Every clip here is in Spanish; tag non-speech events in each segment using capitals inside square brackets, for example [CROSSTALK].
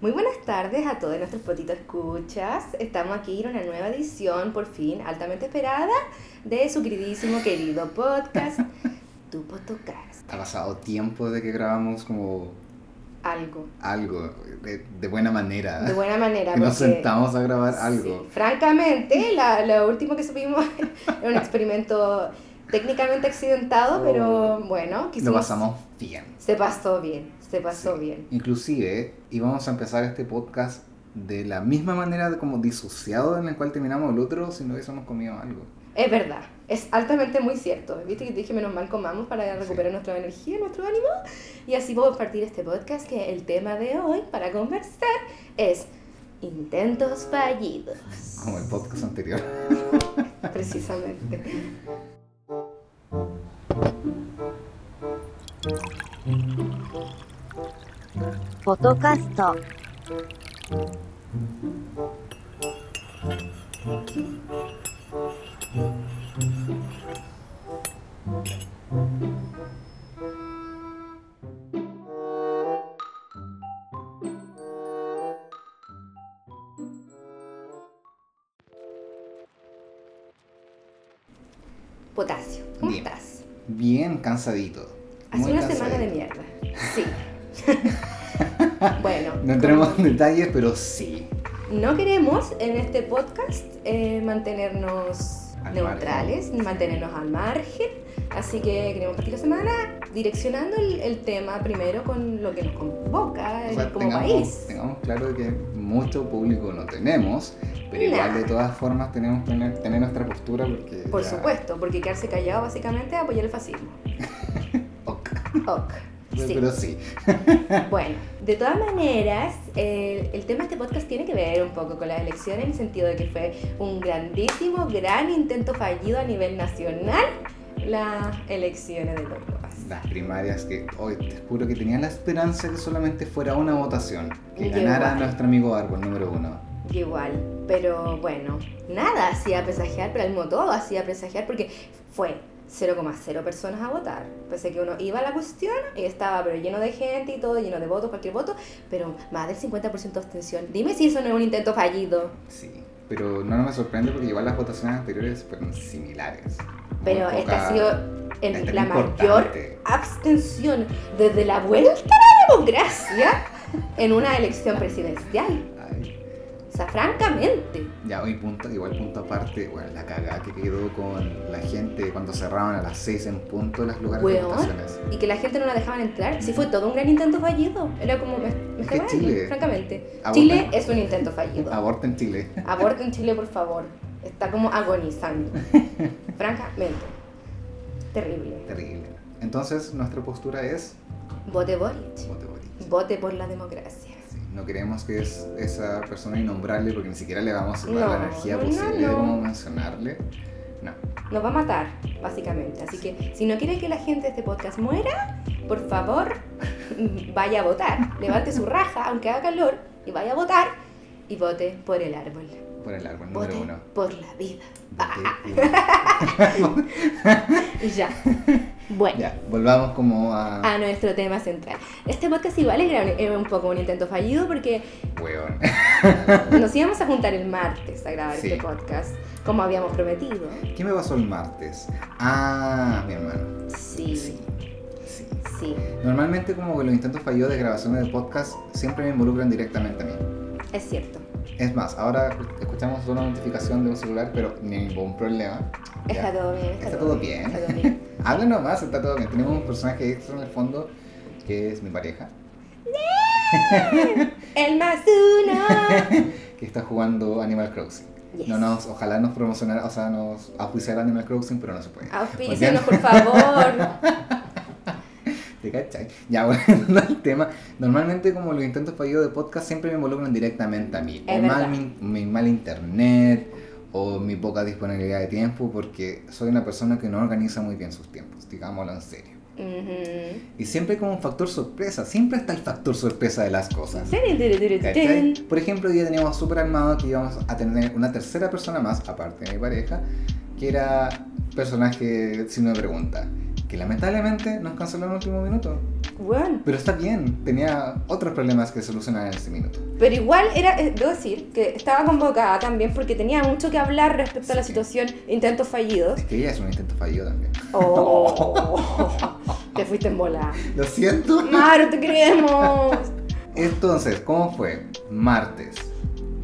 Muy buenas tardes a todos nuestros potitos escuchas. Estamos aquí en una nueva edición, por fin, altamente esperada, de su queridísimo, querido podcast, [LAUGHS] Tu Podcast. Ha pasado tiempo de que grabamos como Algo. algo, de, de buena manera. De buena manera. [LAUGHS] que nos sentamos a grabar Sí, algo. Francamente, la, lo último que supimos [LAUGHS] era un experimento técnicamente accidentado, pero bueno, Lo quisimos- pasamos bien. Se pasó bien, se pasó Sí. bien. Inclusive íbamos a empezar este podcast de la misma manera de como disociado en el cual terminamos el otro si no hubiésemos comido algo. Es verdad, es altamente muy cierto. Viste que te dije menos mal comamos para recuperar nuestra energía, nuestro ánimo. Y así a partir este podcast que el tema de hoy para conversar es intentos fallidos. Como el podcast anterior. [LAUGHS] Precisamente. [LAUGHS] Fotocast Potasio, ¿cómo Bien. estás? Bien cansadito. Hace una semana de mierda. Sí. [LAUGHS] [LAUGHS] bueno. No entremos en detalles, pero sí. No queremos en este podcast eh, mantenernos Al neutrales, ni mantenernos al margen. Así que queremos partir la semana direccionando el, el tema primero con lo que nos convoca O sea, como tengamos, país. tengamos claro que mucho público no tenemos, pero igual Nah. de todas formas tenemos que tener, tener nuestra postura porque... Por ya- supuesto, porque quedarse callado básicamente es apoyar el fascismo. [LAUGHS] Ok. Ok. Pero- Sí. Pero sí. [LAUGHS] Bueno, de todas maneras, eh, el tema de este podcast tiene que ver un poco con las elecciones en el sentido de que fue un grandísimo, gran intento fallido a nivel nacional las elecciones de los Las primarias que hoy te juro que tenía la esperanza que solamente fuera una votación, que ganara nuestro amigo Árbol número uno. Igual, pero bueno, nada hacía presagiar, pero al mismo todo hacía presagiar porque fue 0,0 personas a votar. Pensé que uno iba a la cuestión y estaba pero lleno de gente y todo, lleno de votos, cualquier voto, pero más del 50% de abstención. Dime si eso no es un intento fallido. Sí. Pero no, no me sorprende porque igual las votaciones anteriores fueron similares. Pero esta poca- ha sido esta en es la mayor abstención desde la vuelta a la democracia en una elección presidencial. O sea, francamente. ya hoy punto, igual punto aparte, bueno, la cagada que quedó con la gente cuando cerraban a las 6 en punto las lugares de votaciones. Y que la gente no la dejaban entrar. Sí fue todo un gran intento fallido. Era como, me, Chile- francamente. Aborten- Chile es un intento fallido. Aborto en Chile. Aborto en Chile, por favor. Está como agonizando. [LAUGHS] francamente. Terrible. Terrible. Entonces nuestra postura es Vote Boric. vote Boric. Vote por la democracia. No queremos que es esa persona innombrable porque ni siquiera le vamos a dar No, la energía no, posible de cómo mencionarle. No. nos va a matar, básicamente. Así que si no quiere que la gente de este podcast muera, por favor, vaya a votar. Levante su raja, aunque haga calor, y vaya a votar y vote por el árbol. Por el árbol Vote número uno. por la vida. Vote [LAUGHS] Y ya. [LAUGHS] Bueno. ya, volvamos como a... A nuestro tema central. Este podcast igual era un, era un poco un intento fallido porque Weón. [LAUGHS] nos [LAUGHS] íbamos a juntar el martes a grabar Sí. este podcast, como habíamos prometido. ¿Qué me pasó el martes? Ah, mi hermano. Sí, Sí. Sí. sí. Normalmente como que los intentos fallidos de grabaciones de podcast siempre me involucran directamente a mí. Es cierto. Es más, ahora escuchamos una notificación de un celular, pero ningún problema. Está todo bien. Está todo bien. Está todo bien. Habla nomás, está todo bien. Tenemos un personaje extra en el fondo que es mi pareja, El más uno. [LAUGHS] que está jugando Animal Crossing. Yes. No nos, ojalá nos promocionara, o sea, nos auspiciara Animal Crossing, pero no se puede. Auspícianos, por favor. [LAUGHS] ¿Te cachai? Ya, bueno, [LAUGHS] el tema. Normalmente, como los intentos fallidos de podcast siempre me involucran directamente a mí. Es o mal mi, mi mal internet, o mi poca disponibilidad de tiempo, porque soy una persona que no organiza muy bien sus tiempos, digámoslo en serio. Ujú. Y siempre como un factor sorpresa, siempre está el factor sorpresa de las cosas. Por ejemplo, hoy día teníamos súper armado que íbamos a tener una tercera persona más, aparte de mi pareja, que era personaje, si no me pregunta. Que lamentablemente nos canceló en el último minuto. Bueno, Pero está bien, tenía otros problemas que solucionar en ese minuto. pero igual era, eh, debo decir, que estaba convocada también porque tenía mucho que hablar respecto a la Sí. situación intentos fallidos. Es que ella es un intento fallido también. Oh, [LAUGHS] te fuiste en bola. Lo siento. Maro, te queremos. Entonces, ¿cómo fue? Martes.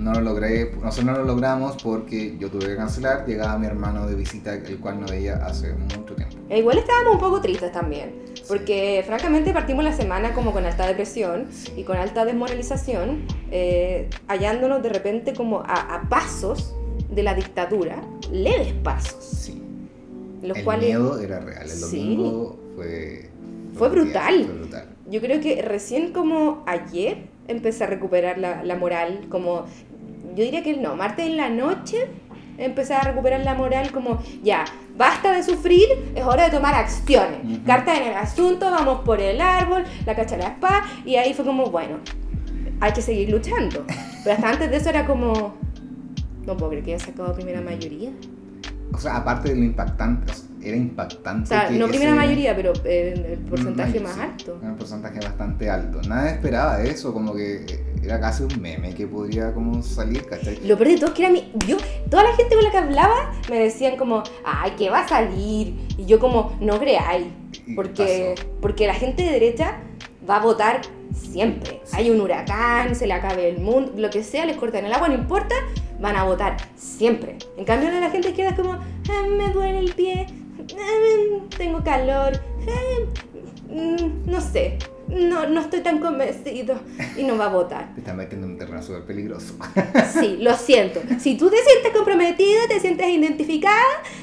No lo logré, nosotros no lo logramos porque yo tuve que cancelar. Llegaba mi hermano de visita, el cual no veía hace mucho tiempo. E igual estábamos un poco tristes también, porque francamente partimos la semana como con alta depresión y con alta desmoralización, eh, hallándonos de repente como a, a pasos de la dictadura, leves pasos, Sí. los el cuales miedo era real. El Sí. domingo fue. Fue día- brutal. Fue brutal. yo creo que recién como ayer empecé a recuperar la, la moral, como yo diría que no, martes en la noche empecé a recuperar la moral como ya, basta de sufrir, es hora de tomar acciones. Ujú. Carta en el asunto, vamos por el árbol, la cacha la espada, y ahí fue como, bueno, hay que seguir luchando. Pero hasta antes de eso era como, no puedo creer que haya sacado primera mayoría. O sea, aparte de lo impactante, era impactante. O sea, que no primera ese- mayoría, pero eh, el porcentaje Mm, más sí, alto. Era un porcentaje bastante alto. Nadie esperaba eso, como que era casi un meme que podría como salir, ¿cachai? Lo peor de todo es que era mi. Yo, toda la gente con la que hablaba me decían como, ay, que va a salir. Y yo como, no creáis. Porque, pasó. porque la gente de derecha va a votar siempre. Hay un huracán, se le acabe el mundo, lo que sea, les cortan el agua, no importa, van a votar siempre. En cambio, la gente izquierda es como, "Ah, me duele el pie, tengo calor, mm, no sé, no, no estoy tan convencido y no va a votar. Te estás metiendo en un terreno súper peligroso. Sí, lo siento. Si tú te sientes comprometido, te sientes identificada,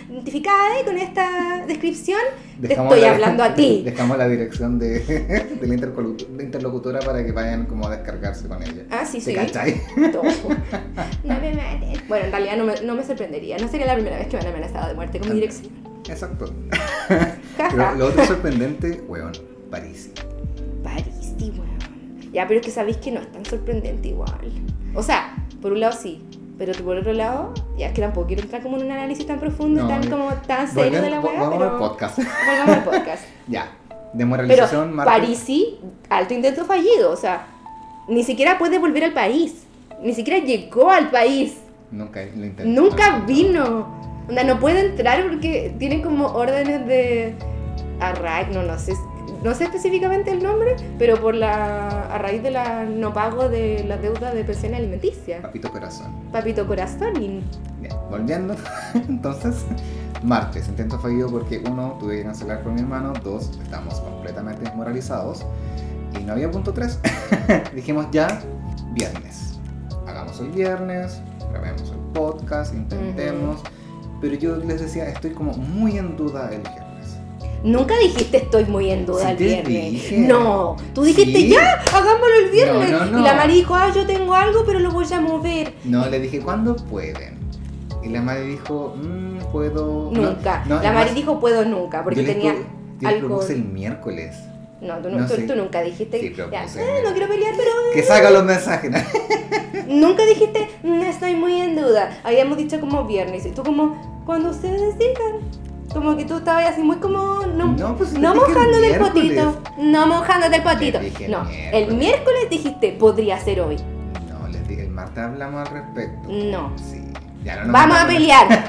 identificada con esta descripción, te estoy la- hablando a ti. [LAUGHS] Dejamos la dirección de, de la interlocutora para que vayan como a descargarse con ella. Ah, sí, ¿Te sí. cachai? Todo. [LAUGHS] No me mates. Bueno, en realidad no me, no me sorprendería. No sería la primera vez que me han amenazado de muerte con mi dirección. Exacto. [LAUGHS] Pero ja. lo otro [LAUGHS] sorprendente, weón, París. París, sí, weón. Ya, pero es que sabéis que no es tan sorprendente igual. O sea, por un lado sí. Pero por otro lado, ya es que tampoco quiero entrar como en un análisis tan profundo, No, tan como tan serio de la weá, Vamos pero... al podcast. [LAUGHS] Volvamos al podcast. ya. Pero Demoralización, Marta. Parisi, alto intento fallido, o sea, ni siquiera puede volver al país, ni siquiera llegó al país, Nunca lo intenté. nunca vino. Onda, no puede entrar porque tiene como órdenes de arraigo, no, no sé, no sé específicamente el nombre, pero por la a raíz de la no pago de la deuda de pensión alimenticia. Papito corazón. Papito corazón y Bien, volviendo. [LAUGHS] Entonces, martes, intento fallido porque uno, tuve que cancelar con mi hermano. Dos, estamos completamente desmoralizados. Y no había punto tres. [LAUGHS] Dijimos ya, viernes. Hagamos el viernes, grabemos el podcast, intentemos. Pero yo les decía, estoy como muy en duda el viernes. Nunca dijiste estoy muy en duda Sí el viernes. dije. No, tú dijiste Sí. ya, hagámoslo el viernes. No, no, no. Y la Mari dijo, ah, yo tengo algo, pero lo voy a mover. No, le dije, ¿cuándo pueden? Y la madre dijo, "Mm, puedo. no, Nunca. no, la Mari más, dijo puedo nunca, porque yo tenía yo algo. el miércoles. No, tú, no, no tú- sé. tú nunca dijiste. Sí, ya, eh, no quiero pelear, pero. Que saca los mensajes. Nunca dijiste, "Mm, estoy muy en duda. Habíamos dicho como viernes. Y tú, como, cuando ustedes digan. Como que tú estabas así muy como. No, No, pues, no mojándote el potito. No mojándote el potito. El No, el miércoles. dijiste, podría ser hoy. No, les dije, el martes hablamos al respecto. No. Sí. Ya no nos Vamos a pelear.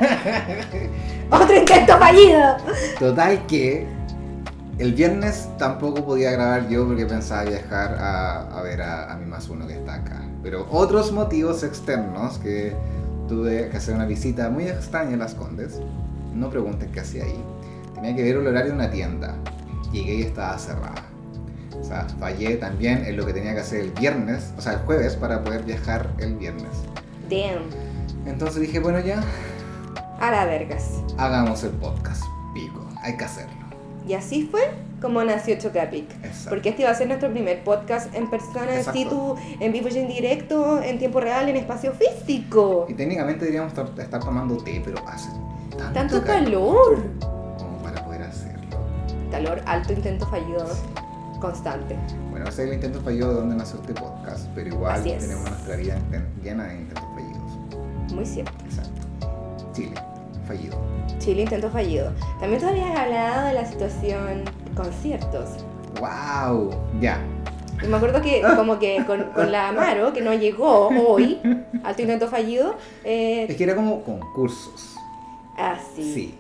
[LAUGHS] Otro intento fallido. Total que el viernes tampoco podía grabar yo porque pensaba viajar a, a ver a, a mi más uno que está acá. Pero otros motivos externos que tuve que hacer una visita muy extraña a Las Condes. No pregunten qué hacía ahí. Tenía que ver el horario de una tienda. Llegué y estaba cerrada. O sea, fallé también en lo que tenía que hacer el viernes, o sea, el jueves para poder viajar el viernes. Damn. Entonces dije, bueno ya, A la vergas. hagamos el podcast. Pico, hay que hacerlo. Y así fue como nació Chocapic. Exacto. Porque este iba a ser nuestro primer podcast en persona, en situ, en vivo y en directo, en tiempo real, en espacio físico. Y técnicamente deberíamos estar, estar tomando té, pero hace tanto, Tanto calor calor. como para poder hacerlo. Calor, alto intento fallido, constante. Bueno, ese es el intento fallido de donde nació este podcast, pero igual tenemos nuestra vida llena de intentos fallidos. Muy cierto. Exacto. Chile. fallido. Chile intento fallido. También tú habías hablado de la situación conciertos. ¡Wow! Ya. Y me acuerdo que [LAUGHS] como que con, con la Amaro, que no llegó hoy al tu intento fallido, eh, Es que era como concursos. ah, sí. Sí.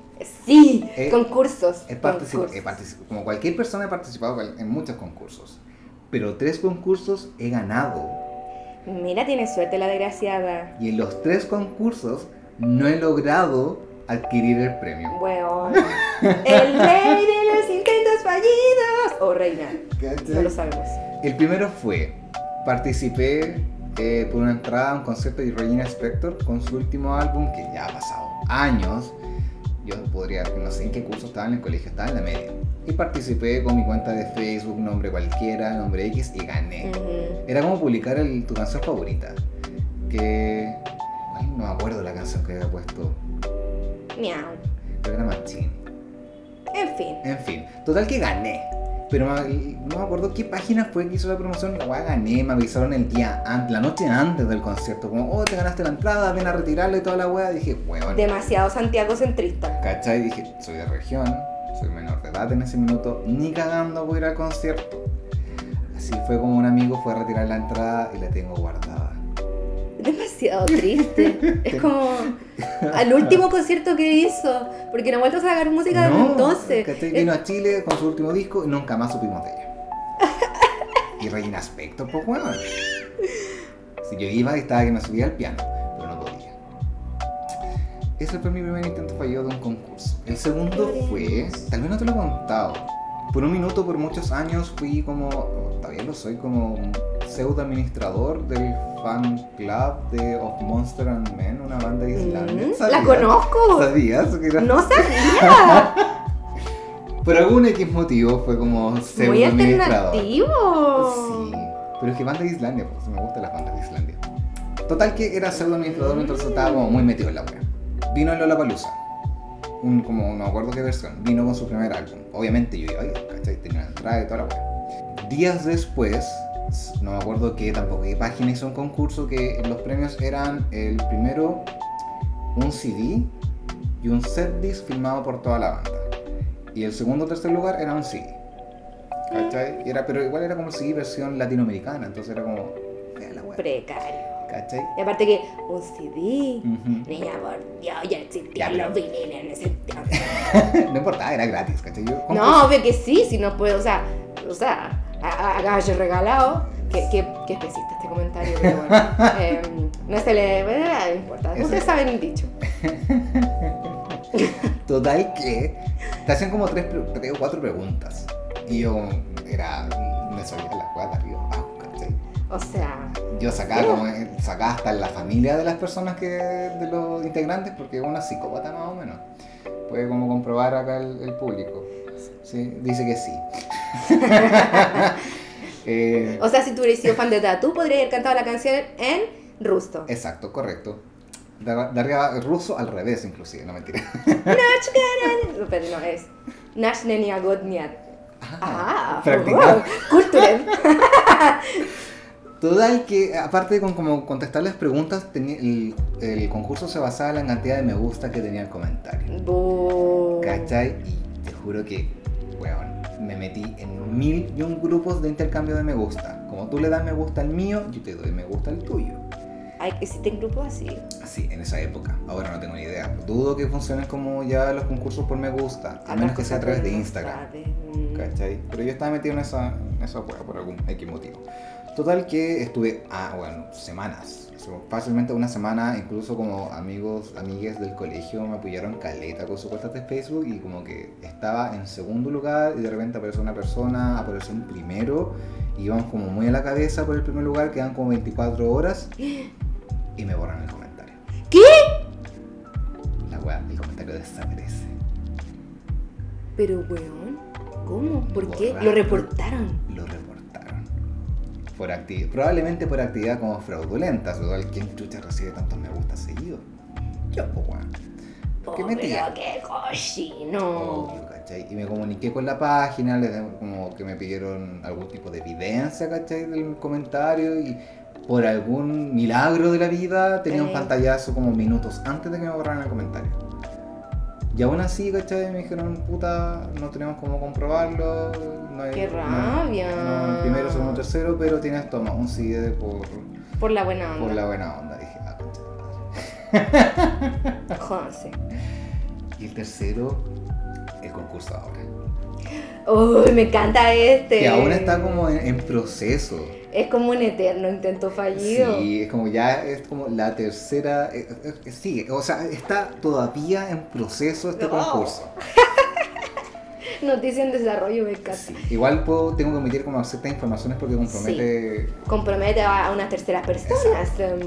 Sí, Eh, concursos. He concursos. he como cualquier persona he participado en muchos concursos. Pero tres concursos he ganado. Mira, tiene suerte la desgraciada. Y en los tres concursos no he logrado adquirir el premio. Weón. El rey de los intentos fallidos. O reina. No lo sabemos. El primero fue, participé eh, por una entrada a un concierto de Regina Spector con su último álbum que ya ha pasado años. Yo podría, no sé en qué curso estaba en el colegio, estaba en la media. Y participé con mi cuenta de Facebook, nombre cualquiera, nombre X, y gané. Ujú. Era como publicar el- tu canción favorita. Que. ay, no me acuerdo la canción que había puesto. Miau. Pero era Machine. En fin. En fin, total que gané. Pero me- no me acuerdo qué página fue que hizo la promoción. La gané, me avisaron el día antes, la noche antes del concierto. Como, oh, te ganaste la entrada, ven a retirarla y toda la weá. Dije, weón. Demasiado Santiago centrista. ¿Cachai? Dije, soy de región, soy menor de edad en ese minuto, ni cagando voy a ir al concierto. Así fue como un amigo fue a retirar la entrada y la tengo guardada. Demasiado triste. [LAUGHS] es como al último concierto que hizo. Porque no ha vuelto a sacar música desde entonces. ¿cachai? Es- Vino a Chile con su último disco y nunca más supimos de ella. y Regina Spector, pues weón. Si yo iba estaba que me subía al piano, pero no podía. Ese fue mi primer intento fallido de un concurso. El segundo fue, tal vez no te lo he contado. Por un minuto, por muchos años, fui como, o todavía lo soy, como un pseudo administrador del fan club de Of Monster and Men, una banda de Islandia. Mm, la conozco. ¿Sabías? que era- No sabía. [LAUGHS] Por algún X motivo fue como pseudo Muy alternativo. Sí, pero es que banda de Islandia, pues me gustan las bandas de Islandia. Total que era pseudo administrador, entonces estaba como muy metido en la wea. Vino en Lollapalooza. Un, como no me acuerdo qué versión, vino con su primer álbum. Obviamente yo iba ahí, ¿cachai? Tenía una entrada y toda la wea. Días después, no me acuerdo qué tampoco qué página hizo un concurso que los premios eran el primero un CD y un set disc filmado por toda la banda. Y el segundo o tercer lugar era un CD. ¿Cachai? Y era, pero igual era como CD versión latinoamericana, entonces era como. La. Precario. ¿Cachai? Y aparte que un CD. Ujú. Niña, por Dios, ya existían los viniles en ese tiempo. [LAUGHS] no importaba, era gratis, ¿cachai? Yo No, obvio que sí, si no puedo, o sea, o sea, a, a, a gallo regalado. Qué, qué, qué especista este comentario, pero bueno. [LAUGHS] Eh, no se le. eh, no importa. Eso Ustedes es. saben el dicho. [LAUGHS] Total que te hacían como tres, tres o cuatro preguntas. Y yo era. me sabía las de arriba abajo, ¿cachai? O sea, Yo sacaba, como, sacaba hasta la familia de las personas que. de los integrantes, porque es una psicópata más o menos. Puede como comprobar acá el, el público. Sí, dice que sí. [LAUGHS] Eh, o sea, si tú hubieras sido fan de Tatu, podrías haber cantado la canción en rusto. exacto, correcto. Arriba ruso al revés, inclusive, no mentira. No, [LAUGHS] pero no es. Godniat. Ah, practicar. cultural. [LAUGHS] Total que, aparte de con, como contestar las preguntas, tenía- el, el concurso se basaba en la cantidad de me gusta que tenía el comentario. Bu. ¿Cachai? Y te juro que, weón, me metí en mil y un grupos de intercambio de me gusta. Como tú le das me gusta al mío, yo te doy me gusta al tuyo. Existen grupos así. Así, en esa época. Ahora no tengo ni idea. Dudo que funcionen como ya los concursos por me gusta, a menos que sea a través de Instagram. Mm. ¿Cachai? Pero yo estaba metido en esa, en esa por algún X motivo. Total que estuve, ah, bueno, semanas. Fácilmente una semana, incluso como amigos, amigues del colegio me apoyaron caleta con su cuenta de Facebook y como que estaba en segundo lugar y de repente apareció una persona, apareció en primero y iban como muy a la cabeza por el primer lugar, quedan como 24 horas y me borran el comentario. ¿Qué? La weá, el comentario desaparece. Pero, weón, ¿cómo? ¿Por qué? Lo reportaron. lo reportaron. Por acti- probablemente por actividad como fraudulenta, igual quien chucha recibe tantos me gusta seguido. Yo, pues weón. ¿Qué metía? qué cochino. Obvio, ¿cachai? Y me comuniqué con la página, les como que me pidieron algún tipo de evidencia, ¿cachai? Del comentario y por algún milagro de la vida tenía un pantallazo como minutos antes de que me borraran el comentario. Y aún así, ¿cachai? Me dijeron, puta, no tenemos cómo comprobarlo. No hay, ¡Qué rabia! No, primero, segundo, tercero, pero tienes, toma, un CD por, Por la buena onda. por la buena onda. Dije, ah, concha. Jódanse. [LAUGHS] Y el tercero, el concurso ahora. Uy, me encanta este. Que aún está como en, en proceso. Es como un eterno intento fallido. Sí, es como ya es como la tercera. eh, eh, eh, sí, o sea, está todavía en proceso este No. concurso. [LAUGHS] Noticia en desarrollo, me encanta. Sí. Igual puedo, tengo que omitir como ciertas informaciones porque compromete. Compromete a unas terceras personas. em,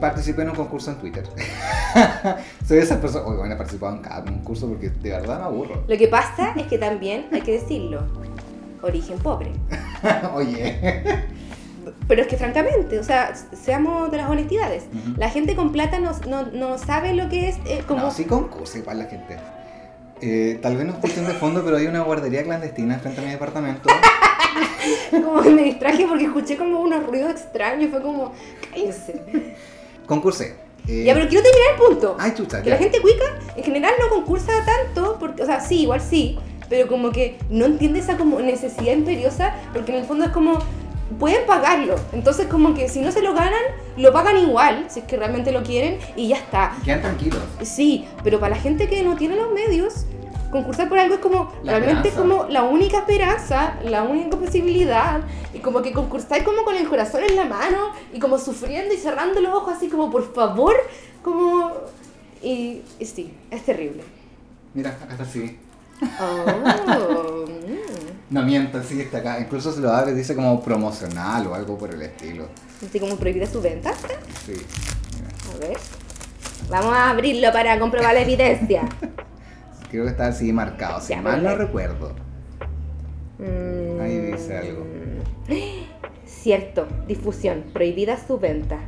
Participé en un concurso en Twitter. [LAUGHS] Soy de esas personas. Oye, bueno, he participado en cada concurso porque de verdad me aburro. Lo que pasa es que también, hay que decirlo, origen pobre. [LAUGHS] Oye. Pero es que francamente, o sea, seamos de las honestidades. La gente con plata no, no, no sabe lo que es eh, como... No, sí concurso igual la gente. Eh, tal vez no escuchen de fondo, pero hay una guardería clandestina frente a mi departamento. [LAUGHS] Como me distraje porque escuché como unos ruidos extraños. Fue como, cállense. Concursé. Eh, Ya, pero quiero terminar el punto. Ay, chucha, Que ya. la gente cuica en general no concursa tanto, porque, o sea, sí, igual sí, pero como que no entiende esa como necesidad imperiosa, porque en el fondo es como, pueden pagarlo, entonces como que si no se lo ganan, lo pagan igual, si es que realmente lo quieren, y ya está. Quedan tranquilos. Sí, pero para la gente que no tiene los medios, concursar por algo es como La realmente esperanza. como la única esperanza, la única posibilidad, y como que concursar como con el corazón en la mano, y como sufriendo y cerrando los ojos así como por favor, como... Y, y sí, es terrible. Mira, acá está así. Oh, [LAUGHS] mm. No miento, sí está acá. Incluso se lo abre, dice como promocional o algo por el estilo. Así como prohibida su venta. Sí. mira. A ver. Vamos a abrirlo para comprobar la evidencia. [LAUGHS] Creo que está así marcado, si Ya, mal no recuerdo. Mm. Ahí dice algo. [GASPS] Cierto, difusión, prohibida su venta.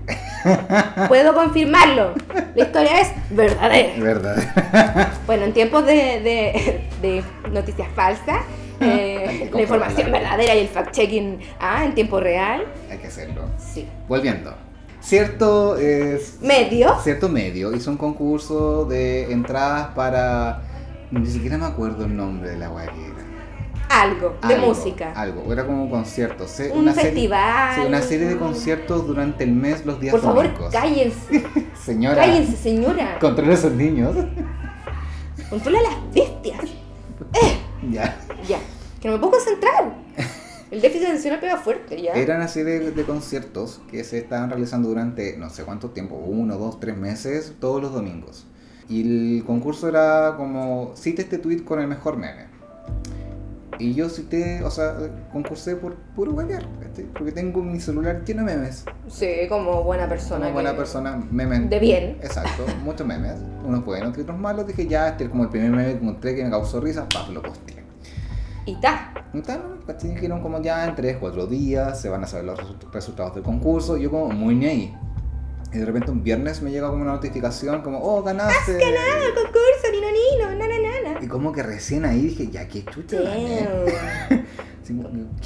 [LAUGHS] Puedo confirmarlo. La historia es verdadera. ¿Verdad? [LAUGHS] Bueno, en tiempos de, de- de noticias falsas, [LAUGHS] eh, la información verdadera y el fact-checking ah, en tiempo real, Hay que hacerlo. sí. Volviendo. Cierto, eh, Medio. cierto medio hizo un concurso de entradas para. Ni siquiera me acuerdo el nombre de la que era. Algo de música. Algo, era como un concierto. se- Un una serie- festival. sí, una serie de conciertos durante el mes, los días Por favor, cállense. [LAUGHS] Señora, Cállense, señora. controla a esos niños. Controla a las bestias. ya. Ya, que no me puedo concentrar. El déficit atencional pega fuerte, ya. Era una serie de, de conciertos que se estaban realizando durante no sé cuánto tiempo, uno, dos, tres meses, todos los domingos. Y el concurso era como, cita este tweet con el mejor meme. Y yo cité, o sea, concursé por puro huevear, ¿cachai? porque tengo mi celular lleno de memes. Sí, como buena persona. Como buena persona, memes. De bien. Exacto, muchos memes, unos buenos y otros malos. Dije, ya, este es como el primer meme que encontré que me causó risa, paf, lo posteé. Y ta. Y tal, ¿no? Dijeron como ya en 3, 4 días se van a saber los resu- resultados del concurso. Yo como muy ni ahí. Y de repente un viernes me llega como una notificación como, oh, ganaste. El concurso, nino, nino, na, na, na, Y como que recién ahí dije, ya, qué chucha gané. [LAUGHS]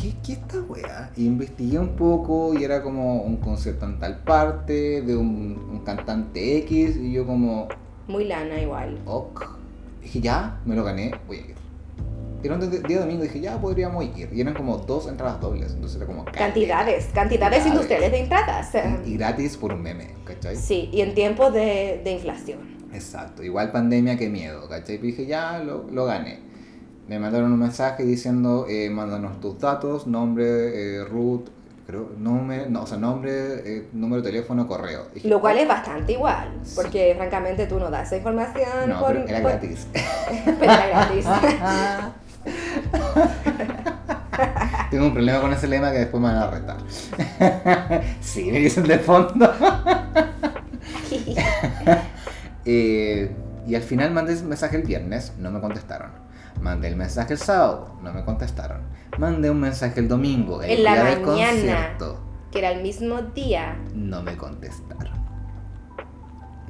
¿Qué, ¿Qué esta wea? Y investigué un poco y era como un concierto en tal parte de un, un cantante X y yo como, Muy lana igual. ok. Dije, ya, me lo gané, voy a ir. Era un día domingo, dije, ya podríamos ir. Y eran como dos entradas dobles, entonces era como... Cantidades, cantidades Cantidades. industriales de entradas. Y gratis por un meme, ¿cachai? Sí, y en tiempos de, de inflación. Exacto, igual pandemia que miedo, ¿cachai? Y dije, ya, lo, lo gané. Me mandaron un mensaje diciendo, eh, mándanos tus datos, nombre, eh, root, creo, nombre, no, o sea, nombre, eh, número de teléfono, correo. Dije, Lo cual "Oh". es bastante igual, Sí. porque francamente tú no das esa información No, por- [LAUGHS] pero era gratis. pero era gratis. [LAUGHS] [LAUGHS] Tengo un problema con ese lema que después me van a retar. [LAUGHS] sí, me dicen de fondo. [LAUGHS] Eh, y al final mandé el mensaje el viernes, no me contestaron. Mandé el mensaje el sábado, no me contestaron. Mandé un mensaje el domingo, el En la día del mañana. concierto, que era el mismo día. no me contestaron.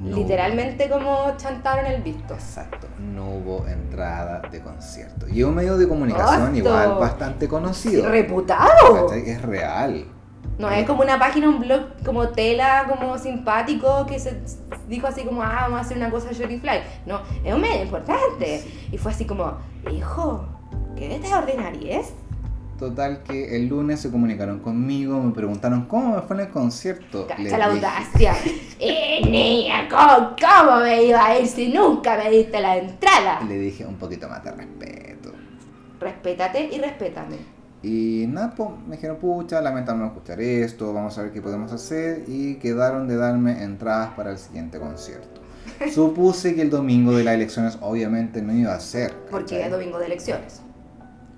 No Literalmente como chantaron el visto. exacto, no hubo entrada de concierto. Y es un medio de comunicación Osto. igual bastante conocido. Reputado. ¿cachai? Es real. No es como una página, un blog como tela, como simpático, que se dijo así como, ah, vamos a hacer una cosa Jory Fly. No, es un medio importante. Y fue así como, hijo, ¿qué esta ordinaria es? Total que el lunes se comunicaron conmigo, me preguntaron cómo me fue en el concierto. Les Cacha la dije- audacia. [LAUGHS] eh, niña, ¿cómo, ¿cómo me iba a ir si nunca me diste la entrada? Le dije un poquito más de respeto. Respétate y respétame. Y nada, pues, me dijeron, pucha, lamentamos escuchar esto, vamos a ver qué podemos hacer. Y quedaron de darme entradas para el siguiente concierto. [LAUGHS] Supuse que el domingo de las elecciones obviamente no iba a ser. Porque ¿cachai? es domingo de elecciones.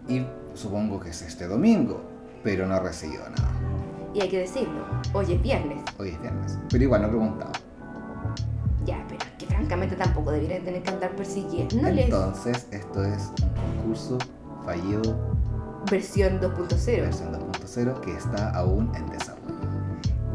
Y supongo que es este domingo, pero no he recibido nada. Y hay que decirlo, hoy es viernes. Hoy es viernes, pero igual no he preguntado. Ya, pero es que francamente tampoco deberían tener que andar persiguiéndoles. Entonces, esto es un concurso fallido Versión 2.0. versión 2.0 que está aún en desarrollo.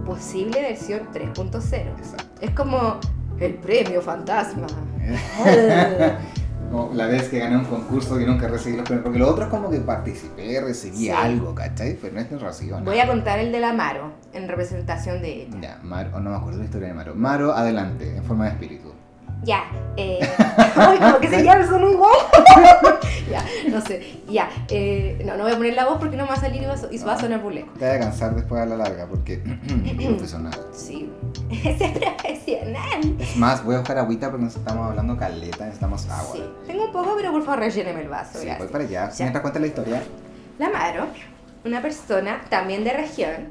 Posible versión 3.0. Exacto. Es como el premio fantasma. [LAUGHS] [LAUGHS] Como la vez que gané un concurso que nunca recibí los premios. Porque lo otro es como que participé, recibí Sí. algo, ¿cachai? Pero no es que no recibo nada. Voy a contar el de la Maro en representación de ella. Ya, Maro, no me acuerdo la historia de Maro. Maro, adelante, en forma de espíritu. Ya, eh. [LAUGHS] Ay, como que se llama son igual. [LAUGHS] ya, no sé. Ya, eh, no, no voy a poner la voz porque no me va a salir y va a, so- y va a sonar burleco. Te voy a cansar después a la larga porque [CLEARS THROAT] profesional. Sí, ese [LAUGHS] es profesional. Es más, voy a buscar agüita porque nos estamos hablando caleta, necesitamos agua. Sí, tengo un poco, pero por favor relléneme el vaso. Sí, voy para allá. Ya. Mientras cuenta la historia. La Maro, una persona también de región,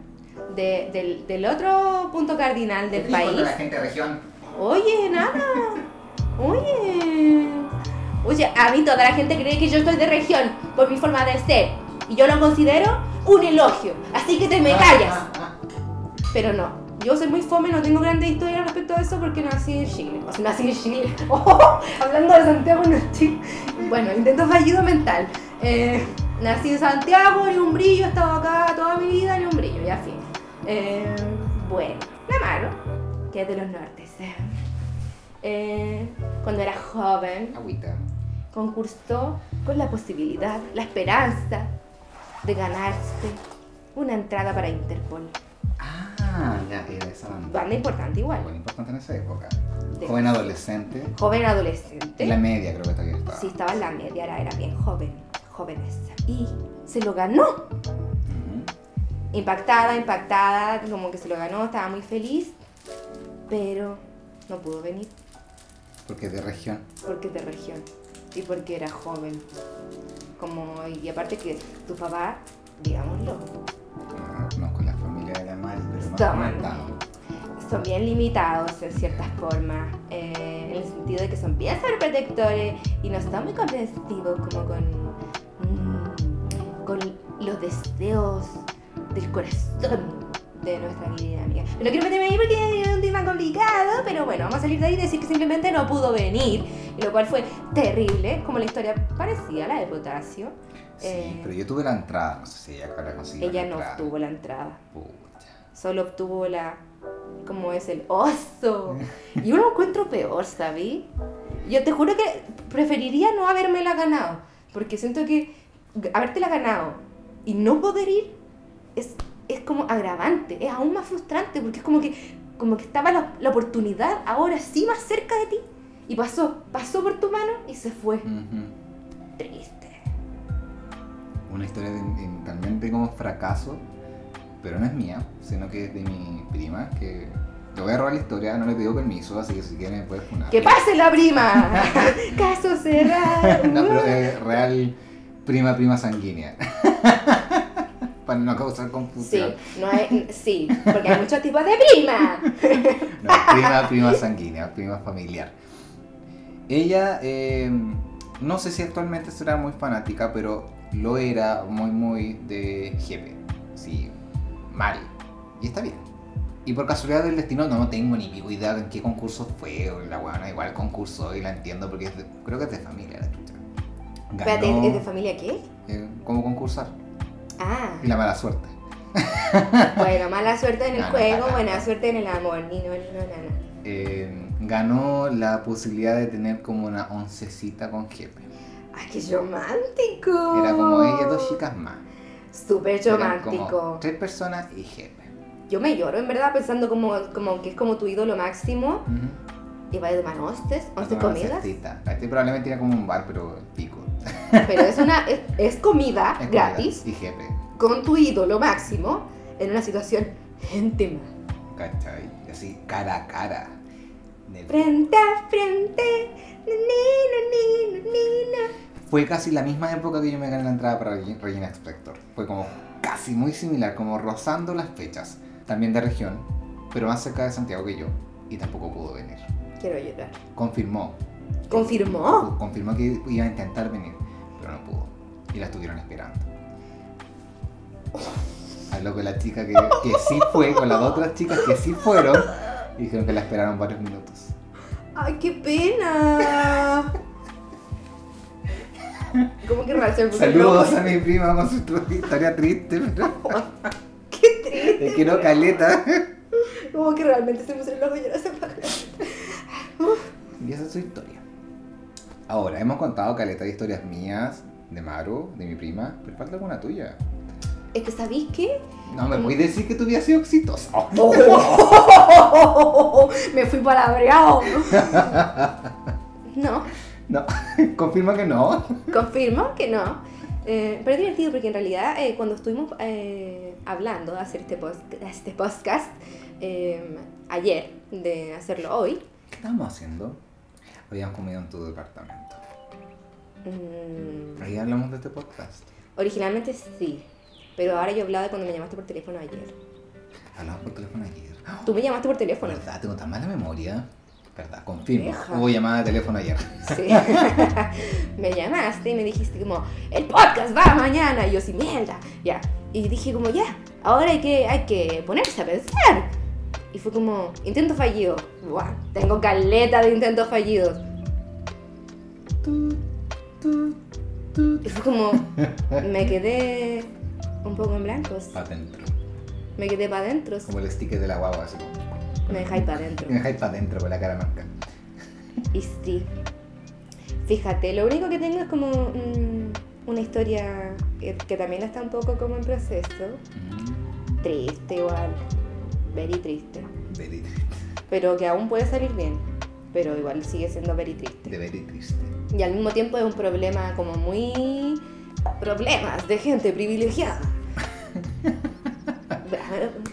de- del, del otro punto cardinal del país. gente de región. Oye, nada. Oye. Oye, a mí toda la gente cree que yo soy de región por mi forma de ser. Y yo lo considero un elogio. Así que te me callas. Pero no. Yo soy muy fome, no tengo grandes historias respecto a eso porque nací en Chile. O sea, nací en Chile. [LAUGHS] Oh, hablando de Santiago, Chile. Bueno, intento fallido mental. Eh, nací en Santiago, ni un brillo, he estado acá toda mi vida, ni un brillo, ya fin. Eh, bueno, la Maro, que es de los nortes. Eh, cuando era joven, Agüita. concursó con la posibilidad, la esperanza de ganarse una entrada para Interpol. Ah, ya, era esa banda. Banda importante igual. Bueno, importante en esa época. De- Joven adolescente. Joven adolescente. En la media creo que todavía estaba. Sí, estaba en la media, era, era bien joven, jóvenes. Y se lo ganó. Impactada, impactada, como que se lo ganó, estaba muy feliz, pero no pudo venir Porque es de región. porque es de región y porque era joven. Como, y aparte que tu papá, digámoslo, No conozco Toman. son bien limitados en ciertas formas, eh, en el sentido de que son bien sobreprotectores y no son muy comprensivos como con, mm, con los deseos del corazón de nuestra querida amiga. No quiero meterme ahí porque es un tema complicado, pero bueno, vamos a salir de ahí y decir que simplemente no pudo venir, y lo cual fue terrible, como la historia parecía la de Potasio. Sí, Eh, pero yo tuve la entrada. No sé si ella habrá conseguido Ella la no obtuvo la entrada. Solo obtuvo la. como es el oso. [LAUGHS] Y yo lo encuentro peor, ¿sabí? Yo te juro que preferiría no habérmela ganado. Porque siento que habértela ganado y no poder ir es, es como agravante, es aún más frustrante. Porque es como que, como que estaba la, la oportunidad ahora sí más cerca de ti. Y pasó, pasó por tu mano y se fue. Triste. Una historia de, de- también de como fracaso, pero no es mía, sino que es de mi prima, que te voy a robar la historia, no le pido permiso, así que si quieren me puedes funar. ¡Que pase la prima! [LAUGHS] Caso cerrado. [LAUGHS] no, pero es real prima, prima sanguínea. [LAUGHS] Para no causar Sí, confusión. no hay, sí, porque hay muchos tipos de prima. No, prima, prima sanguínea, prima familiar. Ella, eh, no sé si actualmente será muy fanática, pero lo era muy, muy de jefe. Sí, mal. Y está bien. Y por casualidad del destino no tengo ni pico idea de en qué concurso fue. O la buena igual concurso y la entiendo porque es de- creo que es de familia la chucha. Espérate, ¿es de familia qué? eh, ¿Cómo concursar? Ah, Y la mala suerte. [LAUGHS] bueno, mala suerte en el no, juego, no, no. buena suerte en el amor. Ni no, ni no, nana. Eh, ganó la posibilidad de tener como una oncecita con jefe. ¡Ay, qué romántico! Era como ella, dos chicas más. Súper romántico. tres personas y jefe. Yo me lloro, en verdad, pensando como, como que es como tu ídolo máximo. Y va a tomar hostes, once comidas. Este probablemente era como un bar, pero pico. Pero es una es, es comida [LAUGHS] Es comida gratis Y jefe. con tu ídolo máximo en una situación íntima. ¿Cachai? Así, cara a cara. Frente a frente. Nino, nino, nino. Fue casi la misma época que yo me gané la entrada para Regi- Regina Spector. Fue como casi muy similar, como rozando las fechas. También de región, pero más cerca de Santiago que yo. Y tampoco pudo venir. Quiero llorar. Confirmó. ¿Confirmó? Confirmó que iba a intentar venir, pero no pudo. Y la estuvieron esperando. [LAUGHS] Habló con la chica que, que sí fue, con las otras chicas que sí fueron. Y dijeron que la esperaron varios minutos. ¡Ay, qué pena! [LAUGHS] ¿Cómo que Saludos a mi prima con su historia triste, pero [LAUGHS] ¡Qué triste! te quiero caleta. Como que realmente se puso el ojo y ya no se apaga. Y esa es su historia. Ahora, hemos contado caleta de historias mías, de Maru, de mi prima, pero falta alguna tuya. Es que, ¿sabéis qué? No me puedes decir que tú hubieras sido exitoso. Oh, [LAUGHS] me fui palabreado. No, No, [LAUGHS] confirma que no. confirmo que no. Eh, pero es divertido porque en realidad eh, cuando estuvimos eh, hablando de hacer este, post- este podcast eh, ayer, de hacerlo hoy, ¿Qué estábamos haciendo? Habíamos comido en tu departamento. mm, Ahí hablamos de este podcast. originalmente sí, pero ahora yo hablaba de cuando me llamaste por teléfono ayer. Hablamos por teléfono ayer. Tú me llamaste por teléfono. ¿Verdad? Tengo tan mala memoria. ¿Verdad? Confirmo. Deja. Hubo llamada de teléfono ayer. Sí. [LAUGHS] me llamaste y me dijiste como, el podcast va mañana. Y yo sí, mierda. Ya. Y dije como, ya, ahora hay que, hay que ponerse a pensar. Y fue como, intento fallido. Buah, tengo caleta de intentos fallidos. Y fue como, [LAUGHS] me quedé un poco en blancos. Pa' adentro. Me quedé para adentro. Como el sticker de la guagua, así como. Me dejáis para adentro. Me dejáis para adentro con la cara marca. Y sí. Fíjate, lo único que tengo es como una historia que, que también está un poco como en proceso. Mm, Triste igual. Very triste. very- Pero que aún puede salir bien. Pero igual sigue siendo very triste. de very triste. Y al mismo tiempo es un problema como muy... Problemas de gente privilegiada.